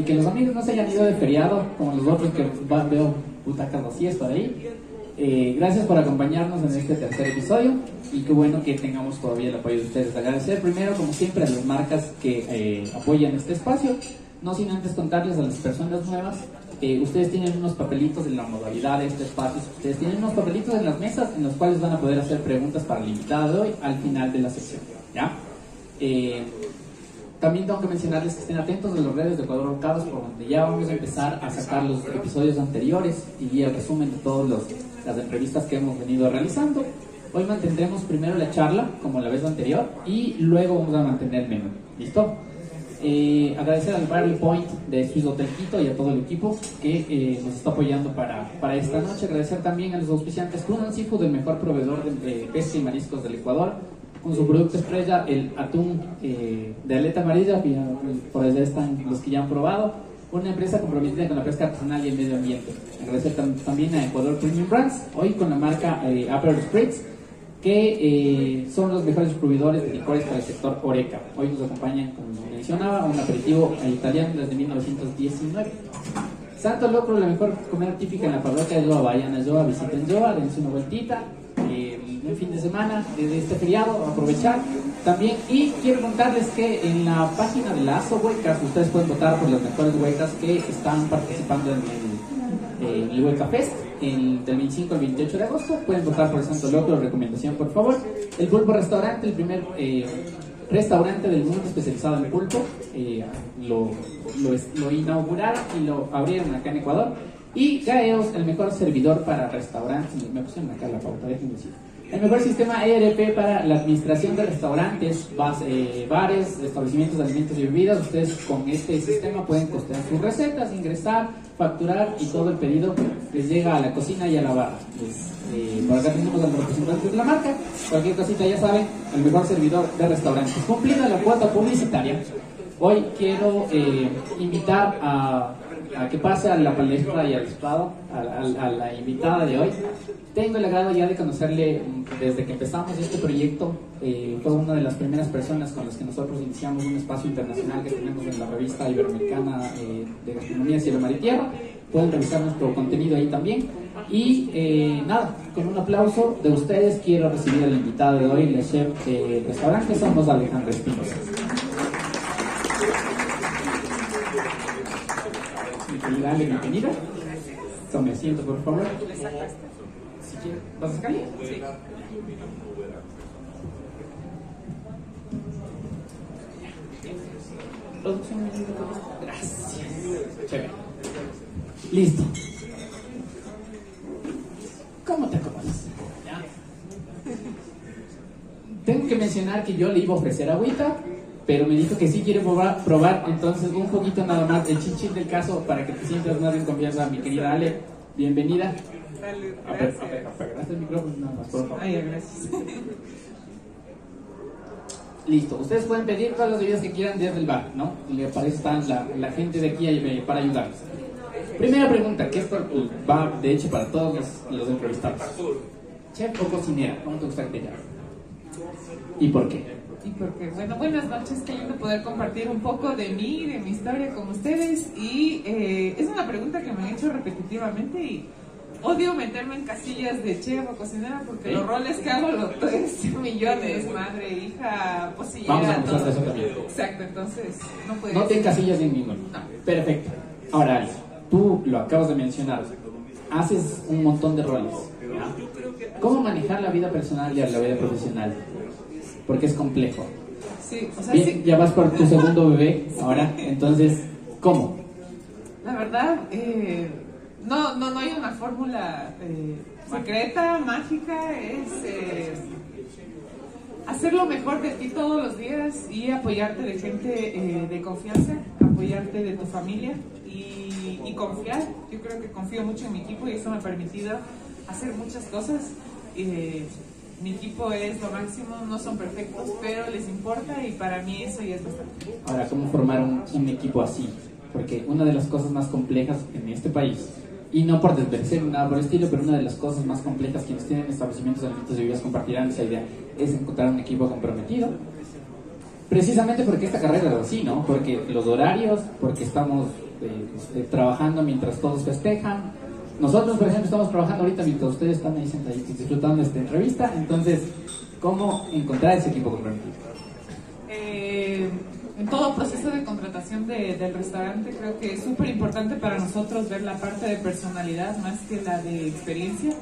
y que los amigos no se hayan ido de feriado como los otros que van, veo butacas vacías por ahí. Eh, gracias por acompañarnos en este tercer episodio y qué bueno que tengamos todavía el apoyo de ustedes. Agradecer primero, como siempre, a las marcas que eh, apoyan este espacio, no sin antes contarles a las personas nuevas ustedes tienen unos papelitos en la modalidad de este espacio, ustedes tienen unos papelitos en las mesas en los cuales van a poder hacer preguntas para el invitado de hoy al final de la sección. ¿ya? Eh, también tengo que mencionarles que estén atentos a los redes de Ecuador Bocados, por donde ya vamos a empezar a sacar los episodios anteriores y el resumen de todas las entrevistas que hemos venido realizando. Hoy mantendremos primero la charla, como la vez anterior, y luego vamos a mantener menú. ¿Listo? Eh, agradecer al Barley Point de Swiss Hotel Quito y a todo el equipo que eh, nos está apoyando para, para, esta noche. Agradecer también a los auspiciantes Crunan Seafood, el mejor proveedor de, pesca y mariscos del Ecuador, con su producto estrella, el atún eh, de aleta amarilla, por allá están los que ya han probado. Una empresa comprometida con la pesca artesanal y el medio ambiente. Agradecer también a Ecuador Premium Brands, hoy con la marca Upper Spritz que eh, son los mejores distribuidores de licores para el sector Oreca. Hoy nos acompañan, como mencionaba, un aperitivo italiano desde 1919. Santo Locro, la mejor comida típica en la parroquia de Joa. Vayan a visiten Joa, dense una vueltita. Un fin de semana de este feriado, aprovechar también. Y quiero contarles que en la página de la ASO Huecas, ustedes pueden votar por las mejores huecas que están participando en el, eh, el Hueca Fest el, del 25 al 28 de agosto. Pueden votar por el Santo Loco, recomendación por favor. El Pulpo Restaurante, el primer eh, restaurante del mundo especializado en pulpo, eh, lo, lo, inauguraron y lo abrieron acá en Ecuador. Y Gaeos, el mejor servidor para restaurantes. Me pusieron acá la pauta, déjenme decir. El mejor sistema ERP para la administración de restaurantes, eh, bares, establecimientos de alimentos y bebidas. Ustedes con este sistema pueden costear sus recetas, ingresar, facturar y todo el pedido les llega a la cocina y a la barra. Eh, por acá tenemos a los representantes de la marca. Cualquier cosita ya saben, el mejor servidor de restaurantes. Cumpliendo la cuota publicitaria, hoy quiero eh, invitar a a que pase a la palestra y al estado, a, la invitada de hoy. Tengo el agrado ya de conocerle desde que empezamos este proyecto. Eh, fue una de las primeras personas con las que nosotros iniciamos un espacio internacional que tenemos en la revista iberoamericana eh, de gastronomía Cielo Mar y Tierra. Pueden revisar nuestro contenido ahí también. Y eh, nada, con un aplauso de ustedes quiero recibir al invitado de hoy, la chef del restaurante Somos Alejandro Espinosa. Dale, bienvenida. Tome asiento, por favor. Si quiere, ¿vas a sacarle? Sí. Gracias. Chévere. Listo. ¿Cómo te acomodas? Tengo que mencionar que yo le iba a ofrecer agüita, pero me dijo que sí quiere probar, probar entonces un poquito nada más el chinchín del caso para que te sientas más en confianza, mi querida Ale. Bienvenida. A ver, el micrófono nada más, por favor. Ay, gracias. Listo, ustedes pueden pedir todas las bebidas que quieran desde el bar, ¿no? Le parece están la, la, gente de aquí eh, para ayudarles. Primera pregunta, que esto va de hecho para todos los, los entrevistados. ¿Chef o cocinera? ¿Cómo te gusta que te ¿Y por qué? Y porque, bueno, buenas noches, qué lindo poder compartir un poco de mí, de mi historia con ustedes. Y eh, es una pregunta que me han hecho repetitivamente y odio meterme en casillas de chef o cocinera porque los roles que hago los tres millones, madre, hija, posillera, todo. Eso también. Exacto, entonces no puedes. No te encasillas en ninguno. No. Perfecto. Ahora, Ali, tú lo acabas de mencionar, haces un montón de roles. ¿Cómo manejar la vida personal y la vida profesional? Porque es complejo. Sí, o sea, Bien, ya vas por tu segundo bebé ahora, entonces, ¿cómo? La verdad, eh, no, no, no hay una fórmula eh, secreta, mágica, es eh, hacer lo mejor de ti todos los días y apoyarte de gente de confianza, apoyarte de tu familia y, y, confiar. Yo creo que confío mucho en mi equipo y eso me ha permitido hacer muchas cosas mi equipo es lo máximo, no son perfectos, pero les importa y para mí eso ya es bastante. Ahora, ¿cómo formar un, equipo así? Porque una de las cosas más complejas en este país y no por desmerecer nada por el estilo, pero una de las cosas más complejas quienes tienen establecimientos alimentos de bebidas compartirán esa idea, es encontrar un equipo comprometido. Precisamente porque esta carrera es así, ¿no? Porque los horarios, porque estamos eh, este, trabajando mientras todos festejan. Nosotros, por ejemplo, estamos trabajando ahorita mientras ustedes están ahí sentados disfrutando esta entrevista. Entonces, ¿cómo encontrar ese equipo comprometido? Eh, en todo proceso de contratación de, del restaurante creo que es súper importante para nosotros ver la parte de personalidad más que la de experiencia.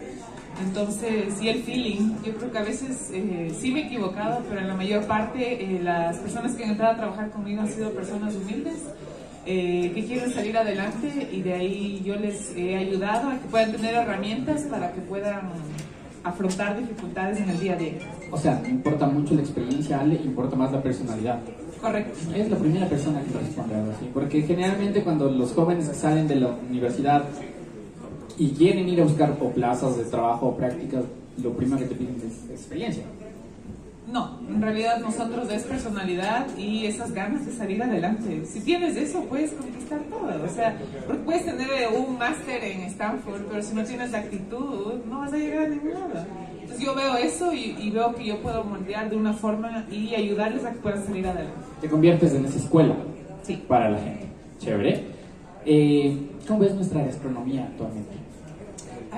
Entonces, sí, el feeling, yo creo que a veces eh, sí me he equivocado, pero en la mayor parte eh, las personas que han entrado a trabajar conmigo han sido personas humildes, eh, que quieren salir adelante y de ahí yo les he ayudado a que puedan tener herramientas para que puedan afrontar dificultades en el día a día. O sea, importa mucho la experiencia, Ale, importa más la personalidad. Correcto. Es la primera persona que responde algo así, porque generalmente cuando los jóvenes salen de la universidad y quieren ir a buscar o plazas de trabajo o prácticas, lo primero que te piden es experiencia. No, en realidad nosotros es personalidad y esas ganas de salir adelante. Si tienes eso, puedes conquistar todo. O sea, puedes tener un máster en Stanford, pero si no tienes la actitud, no vas a llegar a ningún lado. Entonces yo veo eso y, y, veo que yo puedo moldear de una forma y ayudarles a que puedan salir adelante. Te conviertes en esa escuela sí. para la gente. Chévere. Eh, ¿Cómo ves nuestra gastronomía actualmente?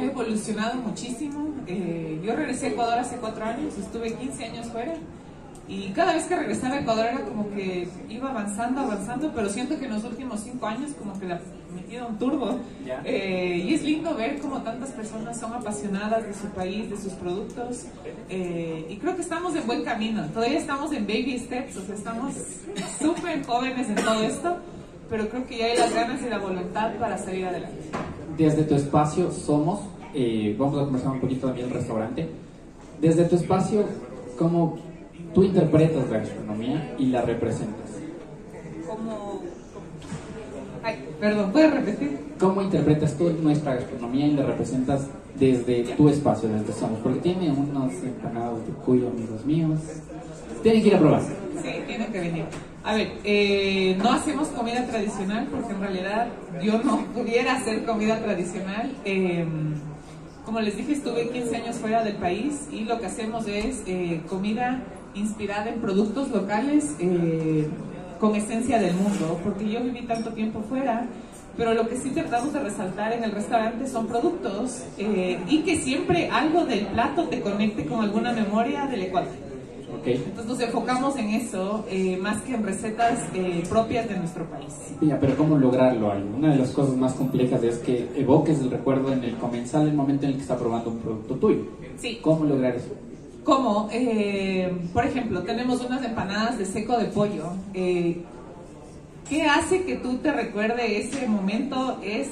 Ha evolucionado muchísimo. Eh, yo regresé a Ecuador hace cuatro años, estuve 15 años fuera. Y cada vez que regresaba a Ecuador era como que iba avanzando, avanzando, pero siento que en los últimos cinco años como que la metido un turbo. Eh, y es lindo ver cómo tantas personas son apasionadas de su país, de sus productos. Eh, y creo que estamos en buen camino. Todavía estamos en baby steps, o sea, estamos súper jóvenes en todo esto, pero creo que ya hay las ganas y la voluntad para salir adelante. Desde tu espacio somos, eh, vamos a conversar un poquito también del restaurante. Desde tu espacio, ¿cómo tú interpretas la gastronomía y la representas? Como... Ay, perdón, ¿puedes repetir? ¿Cómo interpretas tú nuestra gastronomía y la representas desde tu espacio, desde Somos? Porque tiene unos empanados de cuyo, amigos míos. Tienen que ir a probar. Sí, tienen que venir. A ver, eh, no hacemos comida tradicional porque en realidad yo no pudiera hacer comida tradicional. Eh, como les dije, estuve 15 años fuera del país y lo que hacemos es eh, comida inspirada en productos locales eh, con esencia del mundo, porque yo viví tanto tiempo fuera, pero lo que sí tratamos de resaltar en el restaurante son productos y que siempre algo del plato te conecte con alguna memoria del Ecuador. Okay. Entonces nos enfocamos en eso eh, más que en recetas eh, propias de nuestro país. Ya, pero ¿cómo lograrlo? ahí? Una de las cosas más complejas es que evoques el recuerdo en el comensal, el momento en el que está probando un producto tuyo. Sí. ¿Cómo lograr eso? Como, eh, por ejemplo, tenemos unas empanadas de seco de pollo. Eh, ¿Qué hace que tú te recuerde ese momento? Es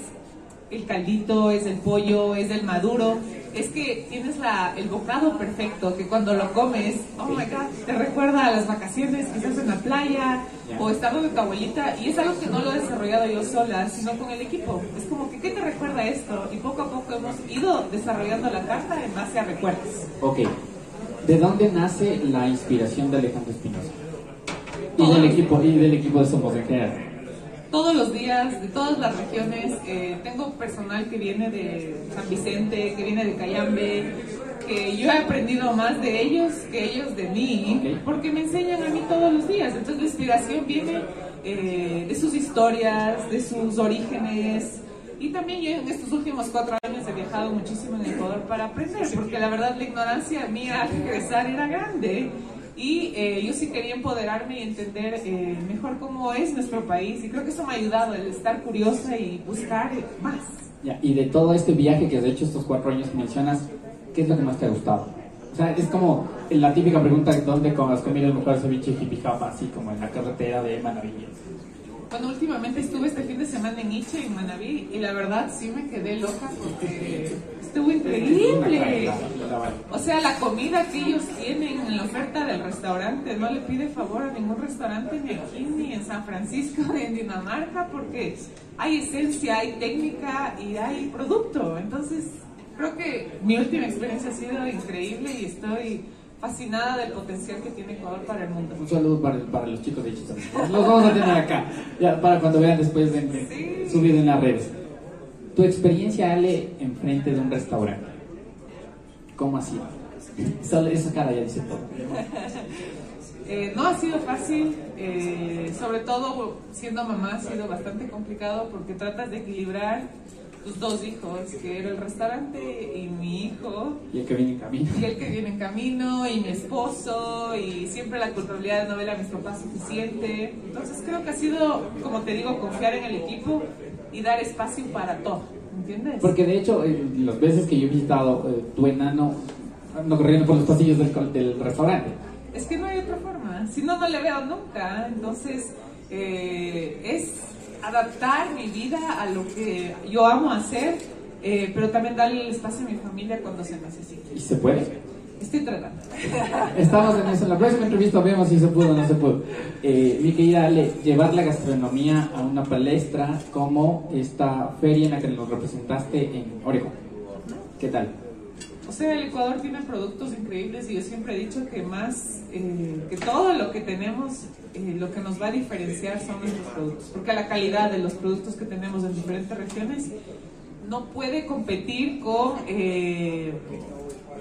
el caldito, es el pollo, es el maduro. Es que tienes la, el bocado perfecto que cuando lo comes, oh my god, te recuerda a las vacaciones, quizás en la playa o estando con tu abuelita. Y es algo que no lo he desarrollado yo sola, sino con el equipo. Es como que, ¿qué te recuerda esto? Y poco a poco hemos ido desarrollando la carta en base a recuerdos. Ok. ¿De dónde nace la inspiración de Alejandro Espinosa? Y del equipo, y del equipo de Somos en general. Todos los días, de todas las regiones, eh, tengo personal que viene de San Vicente, que viene de Cayambe, que yo he aprendido más de ellos que ellos de mí, porque me enseñan a mí todos los días. Entonces la inspiración viene eh, de sus historias, de sus orígenes. Y también yo en estos últimos cuatro años he viajado muchísimo en Ecuador para aprender, porque la verdad la ignorancia mía al regresar era grande. Y eh, yo sí quería empoderarme y entender eh, mejor cómo es nuestro país. Y creo que eso me ha ayudado, el estar curiosa y buscar más. Y de todo este viaje que has hecho estos cuatro años mencionas, ¿qué es lo que más te ha gustado? O sea, es como la típica pregunta, ¿dónde has comido el mejor ceviche jipijapa? Así como en la carretera de Manaví. Bueno, últimamente estuve este fin de semana en Iche, en Manabí, y la verdad sí me quedé loca porque estuvo increíble. O sea, la comida que ellos tienen en la oferta del restaurante no le pide favor a ningún restaurante ni aquí, ni en San Francisco, ni en Dinamarca, porque hay esencia, hay técnica y hay producto. Entonces, creo que mi última experiencia ha sido increíble y estoy fascinada del potencial que tiene Ecuador para el mundo. Un saludo para, para los chicos de Chistón. Los vamos a tener acá, ya para cuando vean después de, Sí. subido en las redes. tu experiencia, Ale, enfrente de un restaurante. ¿Cómo ha sido? Esa cara ya dice todo. Eh, no ha sido fácil, eh, sobre todo siendo mamá ha sido bastante complicado porque tratas de equilibrar tus dos hijos, que era el restaurante y mi hijo. Y el que viene en camino. Y el que viene en camino, y mi esposo, y siempre la culpabilidad de no ver a mis papás suficiente. Entonces creo que ha sido, como te digo, confiar en el equipo y dar espacio para todo, ¿entiendes? Porque de hecho, eh, las veces que yo he visitado eh, tu enano, no corriendo por los pasillos del, del restaurante. Es que no hay otra forma, si no, no le veo nunca. Entonces, eh, es adaptar mi vida a lo que yo amo hacer, eh, pero también darle el espacio a mi familia cuando se necesite. ¿Y se puede? Estoy tratando. Estamos en eso. En la próxima entrevista vemos si se pudo o no se pudo. Eh, mi querida Ale, llevar la gastronomía a una palestra como esta feria en la que nos representaste en Oregon. ¿Qué tal? O sea, el Ecuador tiene productos increíbles y yo siempre he dicho que más eh, que todo lo que tenemos, eh, lo que nos va a diferenciar son nuestros productos, porque la calidad de los productos que tenemos en diferentes regiones no puede competir con, eh,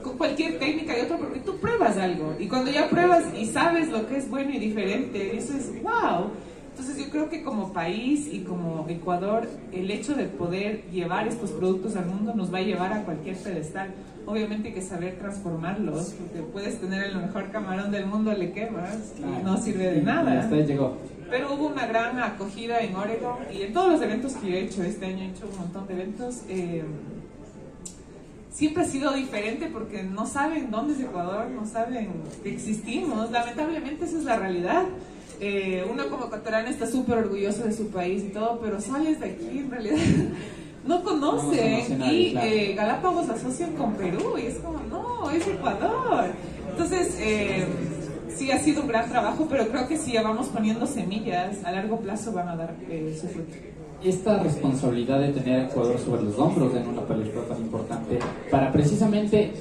con cualquier técnica y otra, porque tú pruebas algo y cuando ya pruebas y sabes lo que es bueno y diferente, dices, wow. Entonces yo creo que como país y como Ecuador, el hecho de poder llevar estos productos al mundo nos va a llevar a cualquier pedestal. Obviamente hay que saber transformarlos, porque puedes tener el mejor camarón del mundo, le quemas y no sirve de nada. Hasta llegó. Pero hubo una gran acogida en Oregon y en todos los eventos que yo he hecho, este año he hecho un montón de eventos. Eh, siempre ha sido diferente porque no saben dónde es Ecuador, no saben que existimos. Lamentablemente esa es la realidad. Eh, uno como ecuatoriano está súper orgulloso de su país y todo, pero sales de aquí en realidad no conocen y eh, Galápagos asocian con Perú y es como, no, es Ecuador. Entonces, eh, sí ha sido un gran trabajo, pero creo que si ya vamos poniendo semillas, a largo plazo van a dar eh, su fruto. Esta responsabilidad de tener a Ecuador sobre los hombros en una palestra tan importante para precisamente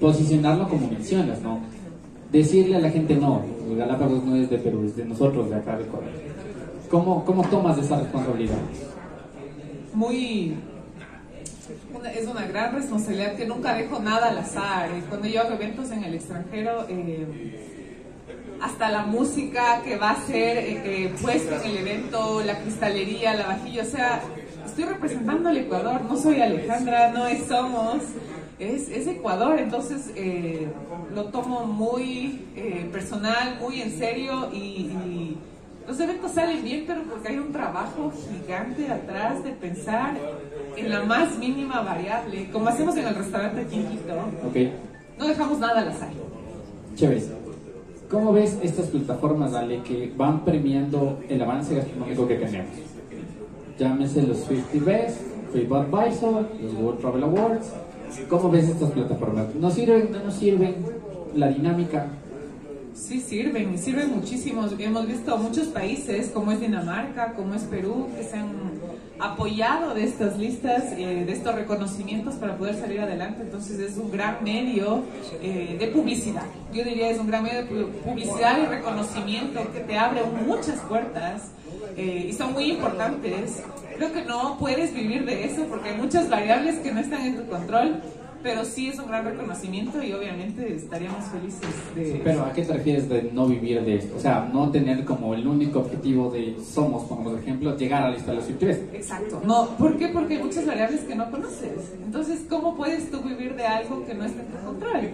posicionarlo como mencionas, ¿no? Decirle a la gente, no, Galápagos no es de Perú, es de nosotros, de acá de Ecuador. ¿Cómo, cómo tomas esa responsabilidad? muy es una gran responsabilidad que nunca dejo nada al azar. Cuando yo hago eventos en el extranjero, eh, hasta la música que va a ser eh, eh, puesto en el evento, la cristalería, la vajilla, o sea, estoy representando al Ecuador, no soy Alejandra, no es Somos, es, es Ecuador, entonces lo tomo muy personal, muy en serio y los eventos salen bien, pero porque hay un trabajo gigante atrás de pensar en la más mínima variable, como hacemos en el restaurante Quinquito. Okay. No dejamos nada al azar. Chévere. ¿Cómo ves estas plataformas, Ale, que van premiando el avance gastronómico que tenemos? Llámese los 50 Best, TripAdvisor, los World Travel Awards. ¿Cómo ves estas plataformas? ¿Nos sirven, no nos sirven? La dinámica, Sí, sirven, sirven muchísimo. Hemos visto muchos países, como es Dinamarca, como es Perú, que se han apoyado de estas listas, eh, de estos reconocimientos para poder salir adelante. Entonces es un gran medio eh, de publicidad. Yo diría es un gran medio de publicidad y reconocimiento que te abre muchas puertas eh, y son muy importantes. Creo que no puedes vivir de eso porque hay muchas variables que no están en tu control pero sí es un gran reconocimiento y obviamente estaríamos felices de... pero ¿a qué te refieres de no vivir de esto? O sea, no tener como el único objetivo de somos, por ejemplo, llegar a la los 3 Exacto. No, ¿Por qué? Porque hay muchas variables que no conoces. Entonces, ¿cómo puedes tú vivir de algo que no está en tu control?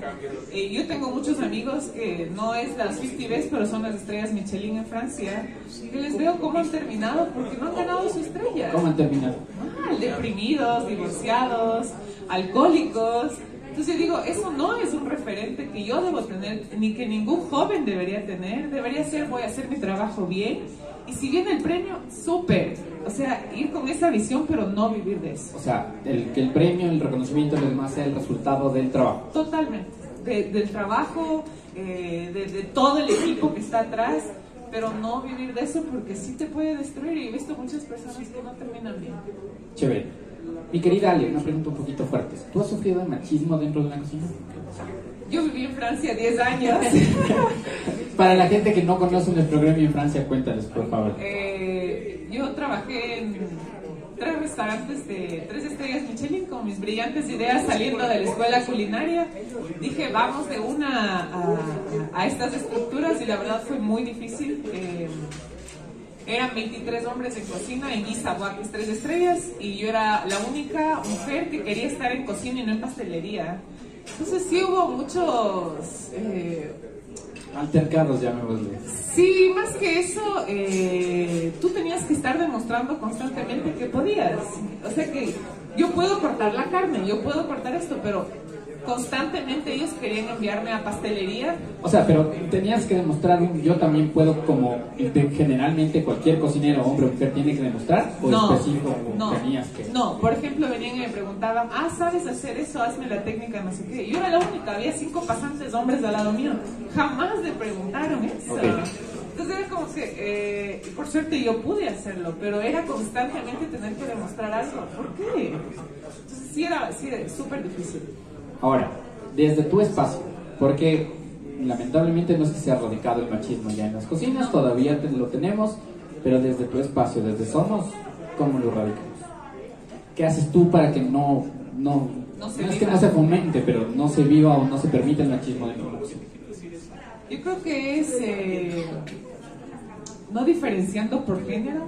Eh, yo tengo muchos amigos que no es las 50 Best, pero son las estrellas Michelin en Francia, y les veo cómo han terminado porque no han ganado su estrella. ¿Cómo han terminado? Mal, deprimidos, divorciados alcohólicos. Entonces digo, eso no es un referente que yo debo tener, ni que ningún joven debería tener. Debería ser, voy a hacer mi trabajo bien. Y si viene el premio, súper. O sea, ir con esa visión, pero no vivir de eso. O sea, el, que el premio, el reconocimiento, lo demás sea el resultado del trabajo. Totalmente. del trabajo, eh, de, de todo el equipo que está atrás pero no vivir de eso porque sí te puede destruir y he visto muchas personas que no terminan bien. Chévere. Mi querida Ale, una pregunta un poquito fuerte. ¿Tú has sufrido de machismo dentro de la cocina? Yo viví en Francia 10 años. Para la gente que no conoce nuestro gremio en Francia, cuéntales, por favor. Eh, yo trabajé en tres restaurantes de tres estrellas Michelin con mis brillantes ideas saliendo de la escuela culinaria. Dije, vamos de una a, a estas estructuras y la verdad fue muy difícil. Eh, eran 23 hombres en cocina en Isawa, que es tres estrellas, y yo era la única mujer que quería estar en cocina y no en pastelería. Entonces sí hubo muchos... Eh, Altercados, llamémosle. Sí, más que eso, eh, tú tenías que estar demostrando constantemente que podías. O sea que yo puedo cortar la carne, yo puedo cortar esto, pero constantemente ellos querían enviarme a pastelería. O sea, pero tenías que demostrar, yo también puedo, como generalmente cualquier cocinero, hombre o mujer, tiene que demostrar, o no, específico no, tenías que. No, por ejemplo, venían y me preguntaban, ah, ¿sabes hacer eso? Hazme la técnica, no sé qué. Yo era la única, había cinco pasantes hombres al lado mío. Jamás me preguntaron eso. Entonces era como que, eh, por suerte yo pude hacerlo, pero era constantemente tener que demostrar algo. ¿Por qué? Entonces sí era súper sí, difícil. Ahora, desde tu espacio, porque lamentablemente no es que se ha radicado el machismo ya en las cocinas, todavía lo tenemos, pero desde tu espacio, desde Somos, ¿cómo lo radicamos? ¿Qué haces tú para que no, no, no, es que no se fomente, pero no se viva o no se permita el machismo dentro de la cocina? Yo creo que es eh, no diferenciando por género,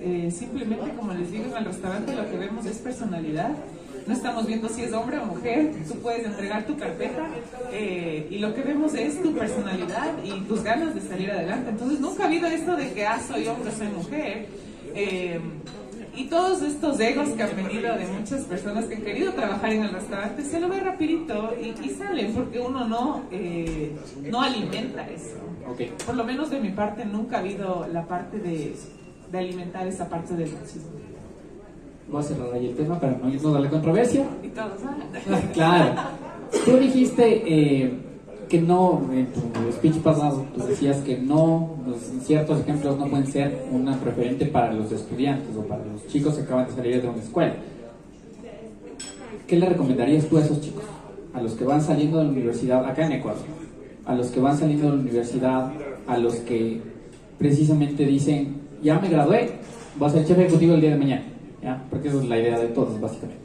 eh, simplemente como les digo en el restaurante lo que vemos es personalidad no estamos viendo si es hombre o mujer, tú puedes entregar tu carpeta eh, y lo que vemos es tu personalidad y tus ganas de salir adelante. Entonces nunca ha habido esto de que, ah, soy hombre, soy mujer. Eh, y todos estos egos que han venido de muchas personas que han querido trabajar en el restaurante se lo ve rapidito y, salen porque uno no, eh, no alimenta eso. Por lo menos de mi parte nunca ha habido la parte de, de alimentar esa parte del machismo voy a cerrar ahí el tema para no irnos a la controversia. Y todos, Claro. Tú dijiste eh, que no, en tu speech pasado, tú decías que no, ciertos ejemplos no pueden ser una preferente para los estudiantes o para los chicos que acaban de salir de una escuela. ¿Qué le recomendarías tú a esos chicos? A los que van saliendo de la universidad, acá en Ecuador, a los que van saliendo de la universidad, a los que precisamente dicen, ya me gradué, voy a ser jefe ejecutivo el día de mañana porque esa es la idea de todos, básicamente.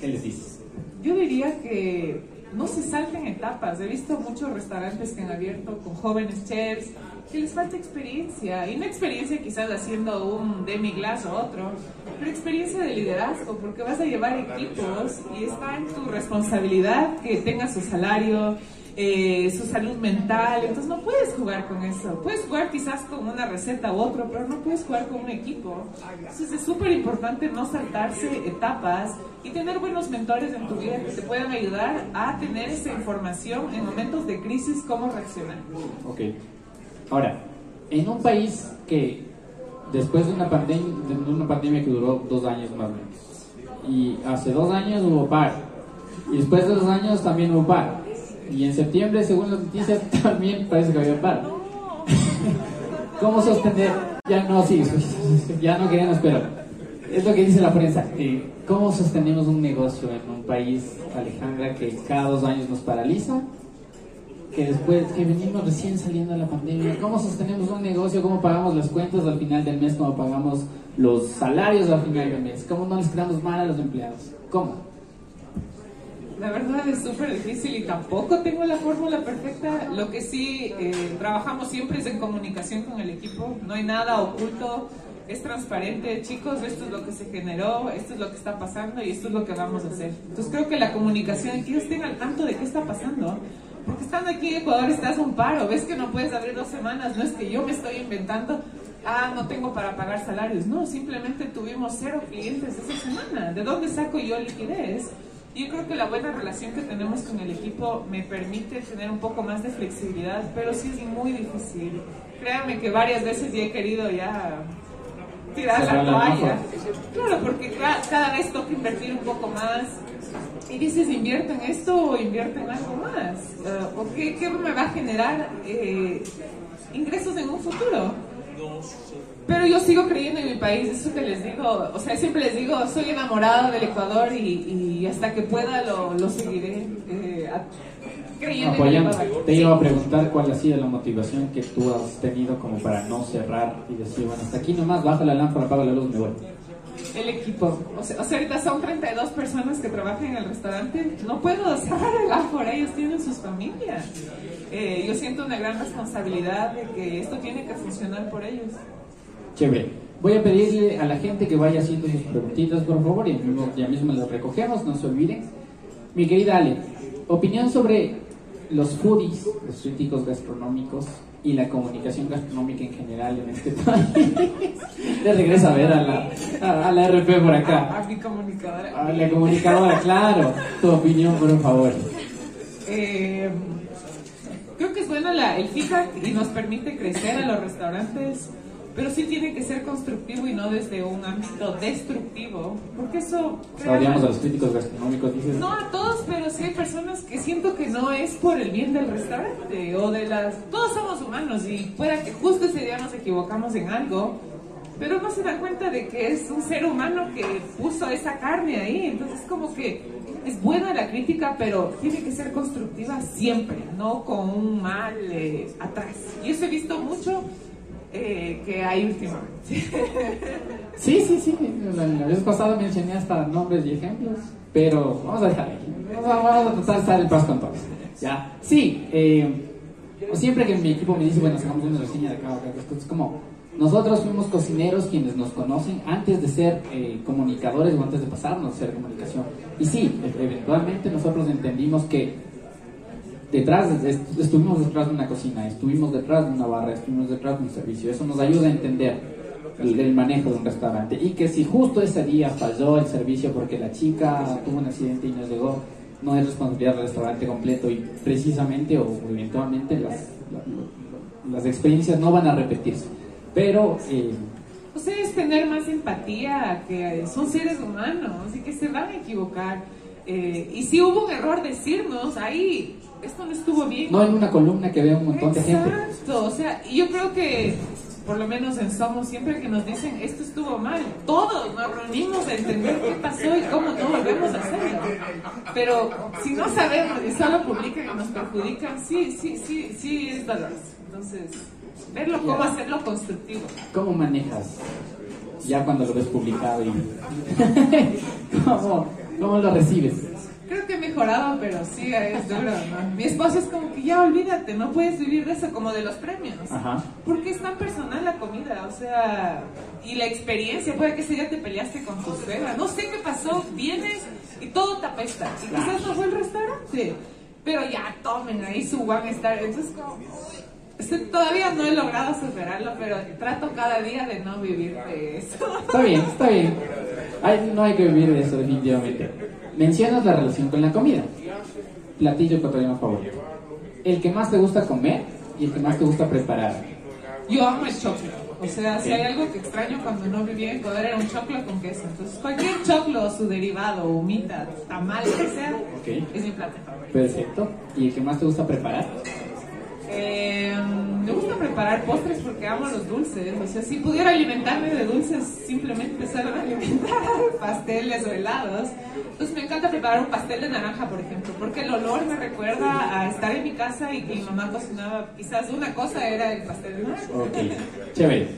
¿Qué les dices? Yo diría que no se salten etapas. He visto muchos restaurantes que han abierto con jóvenes chefs que les falta experiencia. Y no experiencia quizás haciendo un demi-glass o otro, pero experiencia de liderazgo, porque vas a llevar equipos y está en tu responsabilidad que tengas su salario, eh, su salud mental, entonces no puedes jugar con eso. Puedes jugar quizás con una receta u otro, pero no puedes jugar con un equipo. Entonces es súper importante no saltarse etapas y tener buenos mentores en tu vida que te puedan ayudar a tener esa información en momentos de crisis, cómo reaccionar. Ok. Ahora, en un país que después de una, pandemia, de una pandemia que duró dos años más o menos, y hace dos años hubo par, y después de dos años también hubo par, y en septiembre, según las noticias, también parece que había paro. ¿Cómo sostener? Ya no, sí, ya no querían esperar. Es lo que dice la prensa. Eh, ¿Cómo sostenemos un negocio en un país, Alejandra, que cada dos años nos paraliza? Que después, que venimos recién saliendo de la pandemia, ¿cómo sostenemos un negocio? ¿Cómo pagamos las cuentas al final del mes? ¿Cómo pagamos los salarios al final del mes? ¿Cómo no les quedamos mal a los empleados? ¿Cómo? La verdad es súper difícil y tampoco tengo la fórmula perfecta. Lo que sí eh, trabajamos siempre es en comunicación con el equipo. No hay nada oculto, es transparente. Chicos, esto es lo que se generó, esto es lo que está pasando y esto es lo que vamos a hacer. Entonces creo que la comunicación, que ellos estén al tanto de qué está pasando. Porque estando aquí en Ecuador estás un paro, ves que no puedes abrir dos semanas, no es que yo me estoy inventando, ah, no tengo para pagar salarios. No, simplemente tuvimos cero clientes esa semana. ¿De dónde saco yo liquidez? Yo creo que la buena relación que tenemos con el equipo me permite tener un poco más de flexibilidad, pero sí es muy difícil. Créanme que varias veces ya he querido ya tirar la toalla. Claro, porque cada vez toca invertir un poco más. Y dices, invierto en esto o invierto en algo más. Uh, ¿O qué, qué, me va a generar eh, ingresos en un futuro? Pero yo sigo creyendo en mi país, eso que les digo, o sea, siempre les digo, soy enamorada del Ecuador y, hasta que pueda lo, seguiré eh, creyendo en mi país. Te iba a preguntar cuál ha sido la motivación que tú has tenido como para no cerrar y decir, bueno, hasta aquí nomás, baja la lámpara, apaga la luz, me voy. El equipo. O sea, o sea, ahorita son 32 personas que trabajan en el restaurante. No puedo cerrar el por ellos tienen sus familias. Eh, yo siento una gran responsabilidad de que esto tiene que funcionar por ellos. Chévere. Voy a pedirle a la gente que vaya haciendo sus preguntitas, por favor, y ya mismo las recogemos, no se olviden. Mi querida Ale, opinión sobre los foodies, los críticos gastronómicos y la comunicación gastronómica en general en este país. Le regresa a ver a la, a, la RP por acá. A, mi comunicadora. A la comunicadora, claro. Tu opinión, por favor. Eh, creo que es bueno la, el feedback y nos permite crecer a los restaurantes pero sí tiene que ser constructivo y no desde un ámbito destructivo, porque eso... odiamos a los críticos gastronómicos, dices. No a todos, pero sí hay personas que no es por el bien del restaurante o de las... Todos somos humanos y fuera que justo ese día nos equivocamos en algo, pero no se dan cuenta de que es un ser humano que puso esa carne ahí, entonces como que es buena la crítica, pero tiene que ser constructiva siempre, no con un mal eh, atrás. Y eso he visto mucho eh, que hay últimamente. Sí, sí, sí. La, vez pasada mencioné hasta nombres y ejemplos, pero vamos a dejar aquí. Vamos a tratar de estar en paz con todos. ¿Ya? Sí, eh, siempre que mi equipo me dice, bueno, sacamos una reseña de acá, es como nosotros fuimos cocineros quienes nos conocen antes de ser eh, comunicadores o antes de pasarnos a ser comunicación. Y sí, e-, eventualmente nosotros entendimos que detrás, estuvimos detrás de una cocina, estuvimos detrás de una barra, estuvimos detrás de un servicio. Eso nos ayuda a entender el, manejo de un restaurante. Y que si justo ese día falló el servicio porque la chica tuvo un accidente y no llegó, no es responsabilidad del restaurante completo y precisamente o eventualmente las, las, experiencias no van a repetirse. Pero... Eh, Ustedes tener más empatía, que son seres humanos y que se van a equivocar. Eh, y si hubo un error, decirnos ahí, esto no estuvo bien. No en una columna que vea un montón de gente. Exacto, o sea, yo creo que por lo menos en Somos, siempre que nos dicen esto estuvo mal, todos nos reunimos a entender qué pasó y cómo no volvemos a hacerlo. Pero si no sabemos y solo publican y nos perjudican, sí, sí, sí, sí es doloroso. Entonces, verlo, cómo hacerlo constructivo. ¿Cómo manejas ya cuando lo ves publicado y ¿Cómo, cómo lo recibes? Creo que he mejorado, pero sí es duro, ¿no? Mi esposo es como que ya olvídate, no puedes vivir de eso como de los premios. Ajá. Porque es tan personal la comida, o sea, y la experiencia, puede que ese día te peleaste con tu suegra, no sé qué pasó, vienes y todo te apesta. Y quizás no fue el restaurante, pero ya tomen ahí su one star. Entonces, como, todavía no he logrado superarlo, pero trato cada día de no vivir de eso. Está bien, está bien. no hay que vivir de eso, definitivamente. Mencionas la relación con la comida. Platillo ecuatoriano favorito. El que más te gusta comer y el que más te gusta preparar. Yo amo el choclo. O sea, si hay algo que extraño cuando no vivía en Ecuador era un choclo con queso. Entonces, cualquier choclo, su derivado, humita, tamal, que sea, es mi plato favorito. Perfecto. ¿Y el que más te gusta preparar? Eh, preparar postres porque amo los dulces. O sea, si pudiera alimentarme de dulces, simplemente solo alimentar pasteles o helados. Entonces me encanta preparar un pastel de naranja, por ejemplo, porque el olor me recuerda a estar en mi casa y que mi mamá cocinaba. Quizás una cosa era el pastel de naranja. Ok, chévere.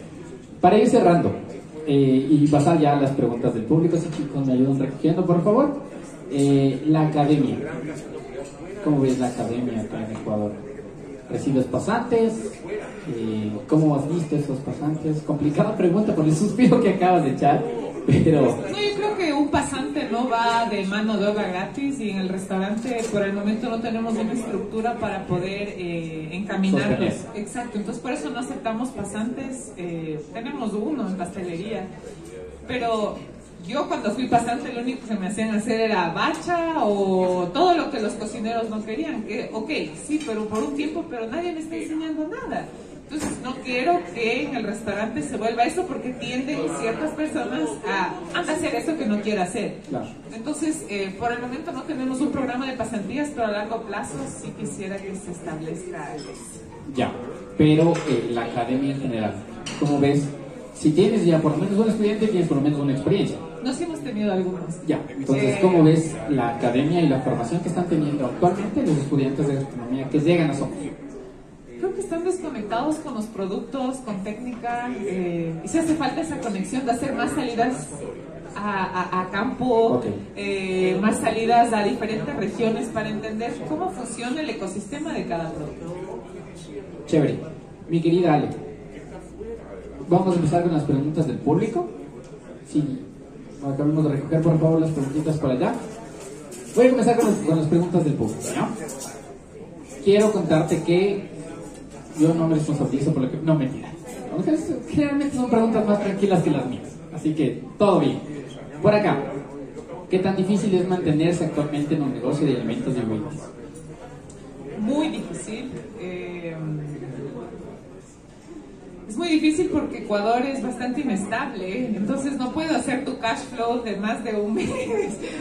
Para ir cerrando eh, y pasar ya a las preguntas del público, si chicos me ayudan recogiendo, por favor. Eh, la academia. ¿Cómo ves la academia acá en Ecuador? recibes pasantes, eh, ¿cómo has visto esos pasantes? Complicada pregunta por el suspiro que acabas de echar, pero... No, yo creo que un pasante no va de mano de obra gratis y en el restaurante por el momento no tenemos una estructura para poder eh, encaminarlos. Exacto, entonces por eso no aceptamos pasantes, eh, tenemos uno en pastelería, pero yo cuando fui pasante lo único que me hacían hacer era bacha o todo lo que los cocineros no querían. Que, ok, sí, pero por un tiempo, pero nadie me está enseñando nada. Entonces no quiero que en el restaurante se vuelva eso porque tienden ciertas personas a, hacer eso que no quiere hacer. Entonces, eh, por el momento no tenemos un programa de pasantías, pero a largo plazo sí quisiera que se establezca eso. Ya, pero eh, la academia en general, ¿cómo ves? Si tienes ya por lo menos un estudiante, tienes por lo menos una experiencia. Nos hemos tenido algunos. Ya, entonces, eh, ¿cómo ves la academia y la formación que están teniendo actualmente los estudiantes de gastronomía que llegan a Somos? Creo que están desconectados con los productos, con técnica, eh, y se hace falta esa conexión de hacer más salidas a, a, campo, eh, más salidas a diferentes regiones para entender cómo funciona el ecosistema de cada producto. Chévere. Mi querida Ale, vamos a empezar con las preguntas del público. Sí, acabamos de recoger por favor las preguntitas por allá. Voy a comenzar con, las preguntas del público. Quiero contarte que yo no me responsabilizo por lo que... No, mentira. Generalmente son preguntas más tranquilas que las mías. Así que todo bien. Por acá, ¿qué tan difícil es mantenerse actualmente en un negocio de alimentos y bebidas? Muy difícil. Eh, es muy difícil porque Ecuador es bastante inestable, entonces no puedo hacer tu cash flow de más de un mes.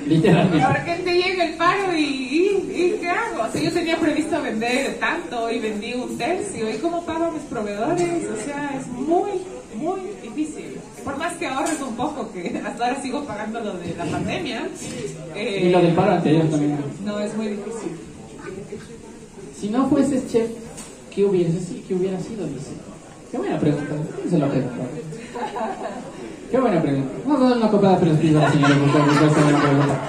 Literalmente. Porque te llega el paro y, y, ¿qué hago? O sea, yo tenía previsto vender tanto y vendí un tercio. ¿Y cómo pago a mis proveedores? O sea, es muy, muy difícil. Por más que ahorres un poco, que hasta ahora sigo pagando lo de la pandemia. y lo del paro anterior también. No, es muy difícil. Si no fueses chef, ¿qué hubiese, qué hubiera sido? Dice. Qué buena pregunta. Se lo. Qué buena pregunta. Vamos a dar una copada de pisos a la señora pregunta.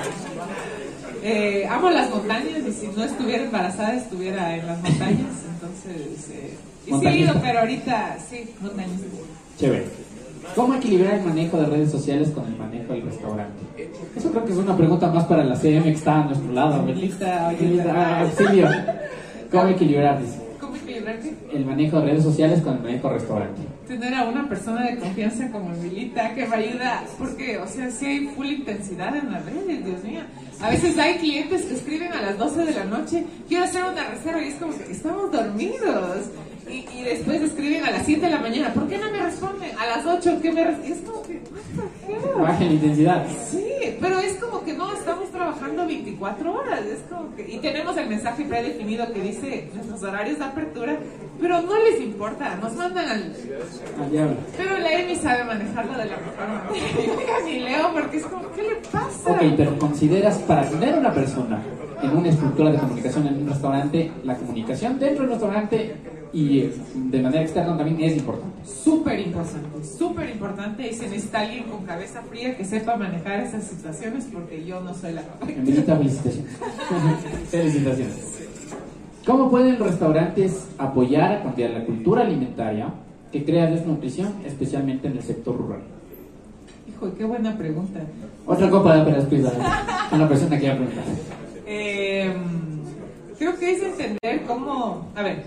Eh, amo las montañas y si no estuviera embarazada estuviera en las montañas. Entonces, eh, y sí he ido, pero ahorita sí, montañas. Chévere. ¿Cómo equilibrar el manejo de redes sociales con el manejo del restaurante? Eso creo que es una pregunta más para la CM que está a nuestro lado. Melita, auxilio. ¿Cómo equilibrar? Dice el manejo de redes sociales con el manejo restaurante. Tener a una persona de confianza como Emilita que me ayuda, porque, o sea, sí hay full intensidad en las redes, Dios mío. A veces hay clientes que escriben a las 12 de la noche, quiero hacer una reserva y es como que estamos dormidos. Y, y, después escriben a las 7 de la mañana, ¿por qué no me responden? A las 8, ¿qué me responden? Es como que, Baja en intensidad. Sí, pero es como que no, estamos trabajando 24 horas, es como que, y tenemos el mensaje predefinido que dice nuestros horarios de apertura, pero no les importa, nos mandan al... Pero la Emi sabe manejarlo de la mejor manera. Yo ni leo porque es como, ¿qué le pasa? Ok, pero consideras para tener una persona en una estructura de comunicación en un restaurante, la comunicación dentro del restaurante y de manera externa también es importante. Súper importante, súper importante y se necesita alguien con cabeza fría que sepa manejar esas situaciones porque yo no soy la felicitaciones. felicitaciones. ¿Cómo pueden los restaurantes apoyar a cambiar la cultura alimentaria que crea desnutrición, especialmente en el sector rural? Hijo, qué buena pregunta. Otra copa de peras Una persona que ya preguntar. Eh, creo que es entender cómo, a ver,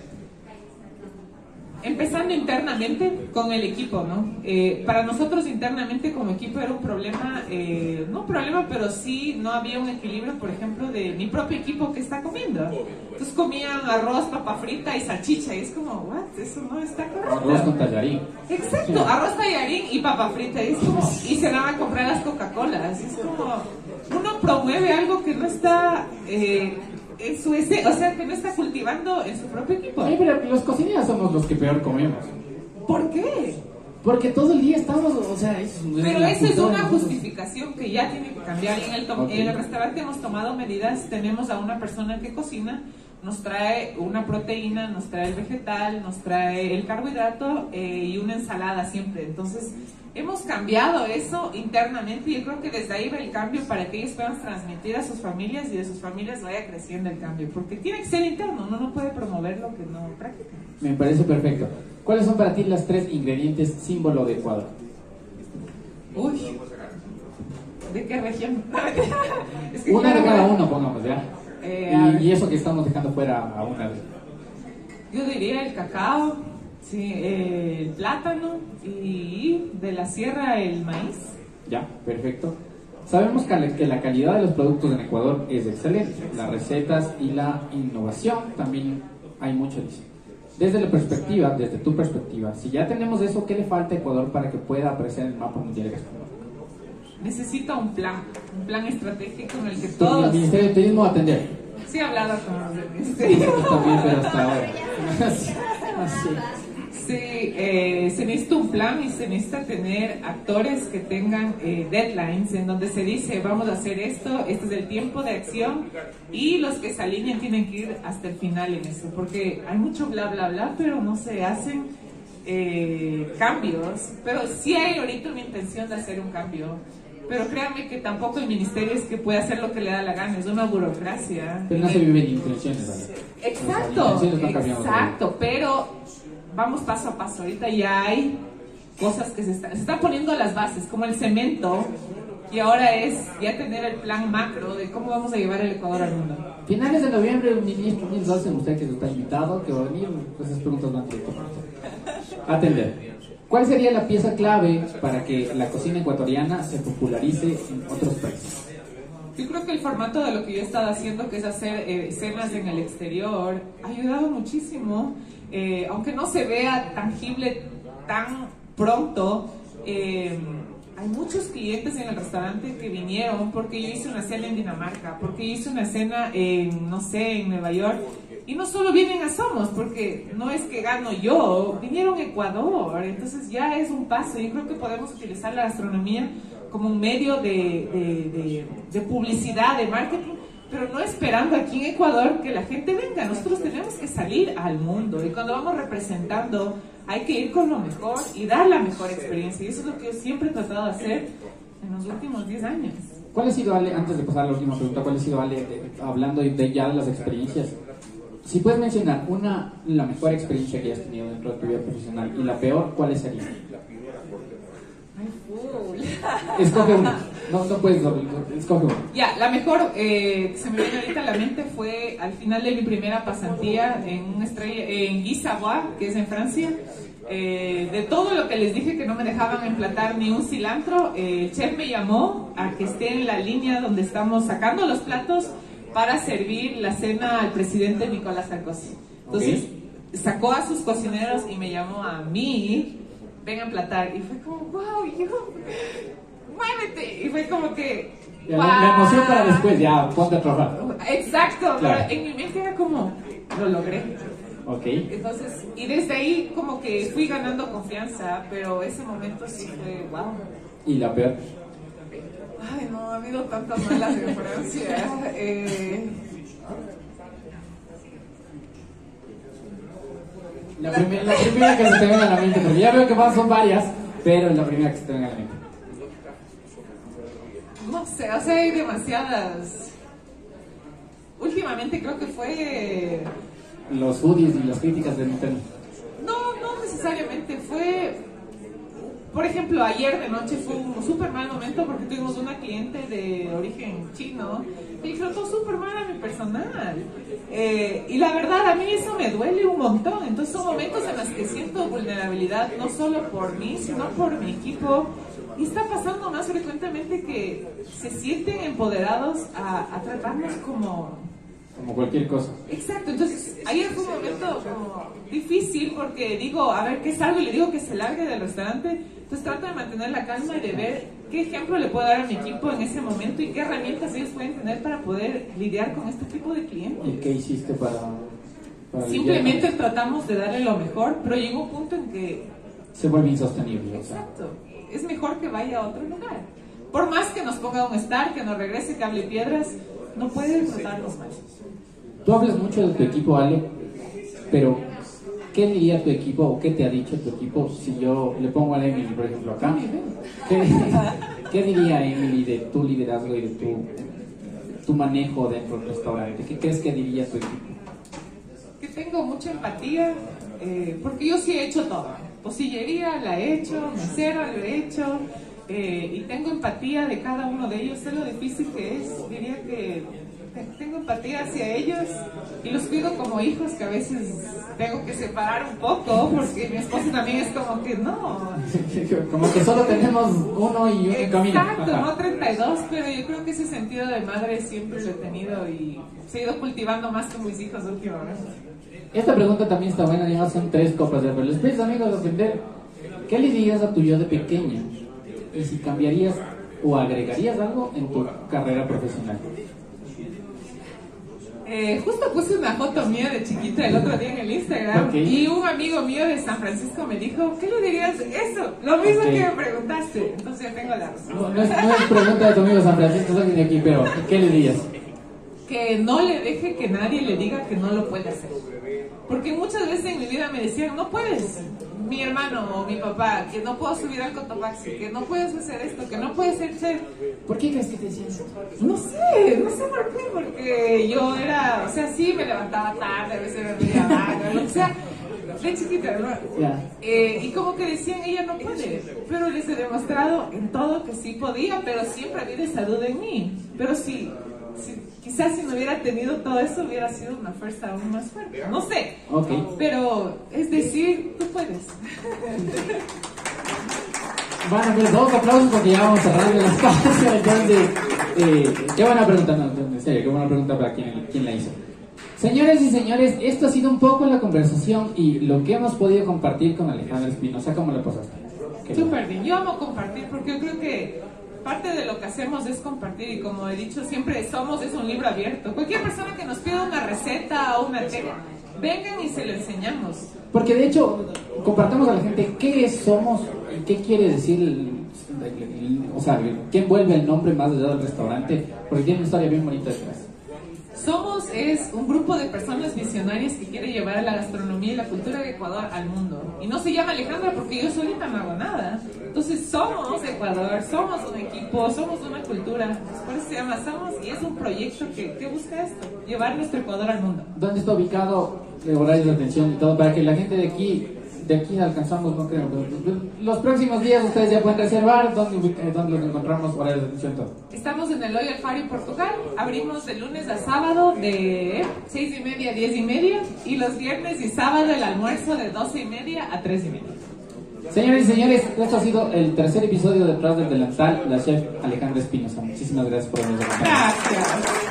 empezando internamente con el equipo, ¿no? Eh, para nosotros internamente como equipo era un problema, eh, no un problema, pero sí no había un equilibrio, por ejemplo, de mi propio equipo que está comiendo. Entonces comían arroz, papa frita y salchicha y es como, what, eso no está correcto. Arroz con tallarín. Exacto, arroz, tallarín y papa frita y es como, y se van a comprar las Coca-Colas, es como, promueve algo que no está... Eh, en su ese, o sea, que no está cultivando en su propio equipo. Sí, pero los cocineros somos los que peor comemos. ¿Por qué? Porque todo el día estamos, o sea, es Pero esa es una justificación que ya tiene que cambiar. En el, en el restaurante hemos tomado medidas, tenemos a una persona que cocina, nos trae una proteína, nos trae el vegetal, nos trae el carbohidrato eh, y una ensalada siempre. Entonces, hemos cambiado eso internamente y yo creo que desde ahí va el cambio para que ellos puedan transmitir a sus familias y de sus familias vaya creciendo el cambio, porque tiene que ser interno, uno no puede promover lo que no practica. Me parece perfecto. ¿Cuáles son para ti las tres ingredientes símbolo de Ecuador? Uy, ¿de qué región? una de cada uno, pongamos, ¿ya? Eh, y, y, eso que estamos dejando fuera a una vez. Yo diría el cacao, Sí, el plátano y de la sierra el maíz. Ya, perfecto. Sabemos que la calidad de los productos en Ecuador es excelente. Las recetas y la innovación también hay mucho Desde la perspectiva, desde tu perspectiva, si ya tenemos eso, ¿qué le falta a Ecuador para que pueda aparecer en el mapa mundial gastronómico? Necesita un plan, un plan estratégico en el que todos... El Ministerio de Turismo atender. Sí, he hablado con del Ministerio. también, pero hasta ahora. Así. Sí, eh, se necesita un plan y se necesita tener actores que tengan eh, deadlines en donde se dice vamos a hacer esto, este es el tiempo de acción y los que se alineen tienen que ir hasta el final en eso, porque hay mucho bla bla bla, pero no se hacen eh, cambios, pero sí hay ahorita una intención de hacer un cambio. Pero créanme que tampoco el ministerio es que puede hacer lo que le da la gana, es una burocracia. Pero no se vive en intenciones, ¿vale? Exacto, exacto, pero vamos paso a paso. Ahorita ya hay cosas que se están, se están poniendo las bases, como el cemento, y ahora es ya tener el plan macro de cómo vamos a llevar el Ecuador al mundo. Finales de noviembre, el ministro Olsen, usted que está invitado, que va a venir, pues esas preguntas van a atender. ¿Cuál sería la pieza clave para que la cocina ecuatoriana se popularice en otros países? Yo creo que el formato de lo que yo he estado haciendo, que es hacer eh, cenas en el exterior, ha ayudado muchísimo. Eh, aunque no se vea tangible tan pronto, eh, hay muchos clientes en el restaurante que vinieron porque yo hice una cena en Dinamarca, porque yo hice una cena en, no sé, en Nueva York. Y no solo vienen a Somos, porque no es que gano yo, vinieron a Ecuador, entonces ya es un paso. Yo creo que podemos utilizar la gastronomía como un medio de, de, de publicidad, de marketing, pero no esperando aquí en Ecuador que la gente venga. Nosotros tenemos que salir al mundo y cuando vamos representando hay que ir con lo mejor y dar la mejor experiencia. Y eso es lo que yo siempre he tratado de hacer en los últimos 10 años. ¿Cuál ha sido, Ale, antes de pasar a la última pregunta, cuál ha sido, Ale, de, hablando de ya de las experiencias? Si puedes mencionar una, la mejor experiencia que hayas tenido dentro de tu vida profesional y la peor, ¿cuál sería? Escoge una. No, no puedes escoge una. Ya, la mejor eh, que se me viene ahorita a la mente fue al final de mi primera pasantía en una estrella, en Guy que es en Francia. Eh, de todo lo que les dije que no me dejaban emplatar ni un cilantro, eh, el chef me llamó a que esté en la línea donde estamos sacando los platos para servir la cena al presidente Nicolás Sarkozy. Entonces, sacó a sus cocineros y me llamó a mí vengan a emplatar. Y fue como, wow, yo, muévete. Y fue como que. wow. La, emoción para después, ya, ponte a trabajar. Exacto, pero en mi mente era como, lo logré. Ok. Entonces, y desde ahí como que fui ganando confianza, pero ese momento sí fue, wow. ¿Y la peor? Ay, no, ha habido tantas malas Francia. Eh, La, la primera que se te venga a la mente, porque ya veo que son varias, pero es la primera que se te venga a la mente. No sé, o sea, hay demasiadas. Últimamente creo que fue. Los hoodies y las críticas de Nintendo. No, no necesariamente. Fue por ejemplo, ayer de noche fue un súper mal momento porque tuvimos una cliente de origen chino y trató súper mal a mi personal. Eh, y la verdad, a mí eso me duele un montón. Entonces son momentos en los que siento vulnerabilidad, no solo por mí, sino por mi equipo. Y está pasando más frecuentemente que se sienten empoderados a, a tratarnos como como cualquier cosa. Exacto, entonces ayer fue un momento como difícil porque digo, a ver qué salgo y le digo que se largue del restaurante. Entonces trato de mantener la calma y de ver qué ejemplo le puedo dar a mi equipo en ese momento y qué herramientas ellos pueden tener para poder lidiar con este tipo de clientes. ¿Y qué hiciste para.? Simplemente tratamos de darle lo mejor, pero llegó un punto en que. Se vuelve insostenible. Exacto. Es mejor que vaya a otro lugar. Por más que nos ponga un star, que nos regrese cable piedras, no puede tratarnos mal. Tú hablas mucho de tu equipo, Ale, pero ¿qué diría tu equipo o qué te ha dicho tu equipo si yo le pongo a Emily, por ejemplo, acá? ¿Qué, diría Emily de tu liderazgo y de tu, tu manejo dentro del restaurante? ¿Qué crees que diría tu equipo? Que tengo mucha empatía, eh, porque yo sí he hecho todo. Posillería la he hecho, mesero lo he hecho, eh, y tengo empatía de cada uno de ellos. Sé lo difícil que es. Diría que tengo empatía hacia ellos y los cuido como hijos que a veces tengo que separar un poco porque mi esposo también es como que no. como que solo tenemos uno y un camino. Exacto, no 32, pero yo creo que ese sentido de madre siempre lo he tenido y se he ido cultivando más con mis hijos últimamente. Esta pregunta también está buena, ya son tres copas de pero les pides amigos ¿qué le dirías a tu yo de pequeña? Y si cambiarías o agregarías algo en tu carrera profesional. Eh, justo puse una foto mía de chiquita el otro día en el Instagram y un amigo mío de San Francisco me dijo, ¿qué le dirías eso? Lo mismo que me preguntaste. Entonces ya tengo la respuesta. No, no es, no es pregunta de tu amigo San Francisco, soy de aquí, pero ¿qué le dirías? que no le deje que nadie le diga que no lo puede hacer. Porque muchas veces en mi vida me decían, no puedes, mi hermano o mi papá, que no puedo subir al Cotopaxi, que no puedes hacer esto, que no puedes ser chef. ¿Por qué crees que te decían eso? No sé, no sé por qué, porque yo era, o sea, sí me levantaba tarde, a veces me veía vaga, o sea, de chiquita, ¿no? Ya. Eh, y como que decían, ella no puede, pero les he demostrado en todo que sí podía, pero siempre había esa duda en mí. Pero sí, sí, quizás si no hubiera tenido todo eso, hubiera sido una fuerza aún más fuerte. No sé, Ok. pero es decir, tú puedes. Bueno, pues dos aplausos porque ya vamos cerrando el espacio. Entonces, eh, qué buena pregunta, no, en serio, qué buena pregunta para quien, quien la hizo. Señores y señores, esto ha sido un poco la conversación y lo que hemos podido compartir con Alejandra Espinosa. ¿Cómo la pasaste? Súper bien. Yo amo compartir porque yo creo que parte de lo que hacemos es compartir y como he dicho siempre somos es un libro abierto. Cualquier persona que nos pida una receta o una técnica, vengan y se lo enseñamos. Porque de hecho, compartamos a la gente qué es somos y qué quiere decir, el- el- el- o sea, qué envuelve el nombre más allá del restaurante, porque tiene una historia bien bonita detrás. Somos es un grupo de personas visionarias que quiere llevar la gastronomía y la cultura de Ecuador al mundo. Y no se llama Alejandra porque yo solita no hago nada. Entonces somos Ecuador, somos un equipo, somos una cultura. Por eso se llama Somos y es un proyecto que, que busca esto, llevar nuestro Ecuador al mundo. ¿Dónde está ubicado el horario de atención y todo? Para que la gente de aquí, de aquí alcanzamos, no creo, pero los próximos días ustedes ya pueden reservar dónde, eh, dónde los encontramos, horarios de atención todo. Estamos en el Royal Faro Portugal. Abrimos de lunes a sábado de 6 y media a 10 y media. Y los viernes y sábado el almuerzo de 12 y media a 3 y media. Señores y señores, esto ha sido el tercer episodio de Detrás del Delantal, la chef Alejandra Espinosa. Muchísimas gracias por venir a acompañarnos. Gracias.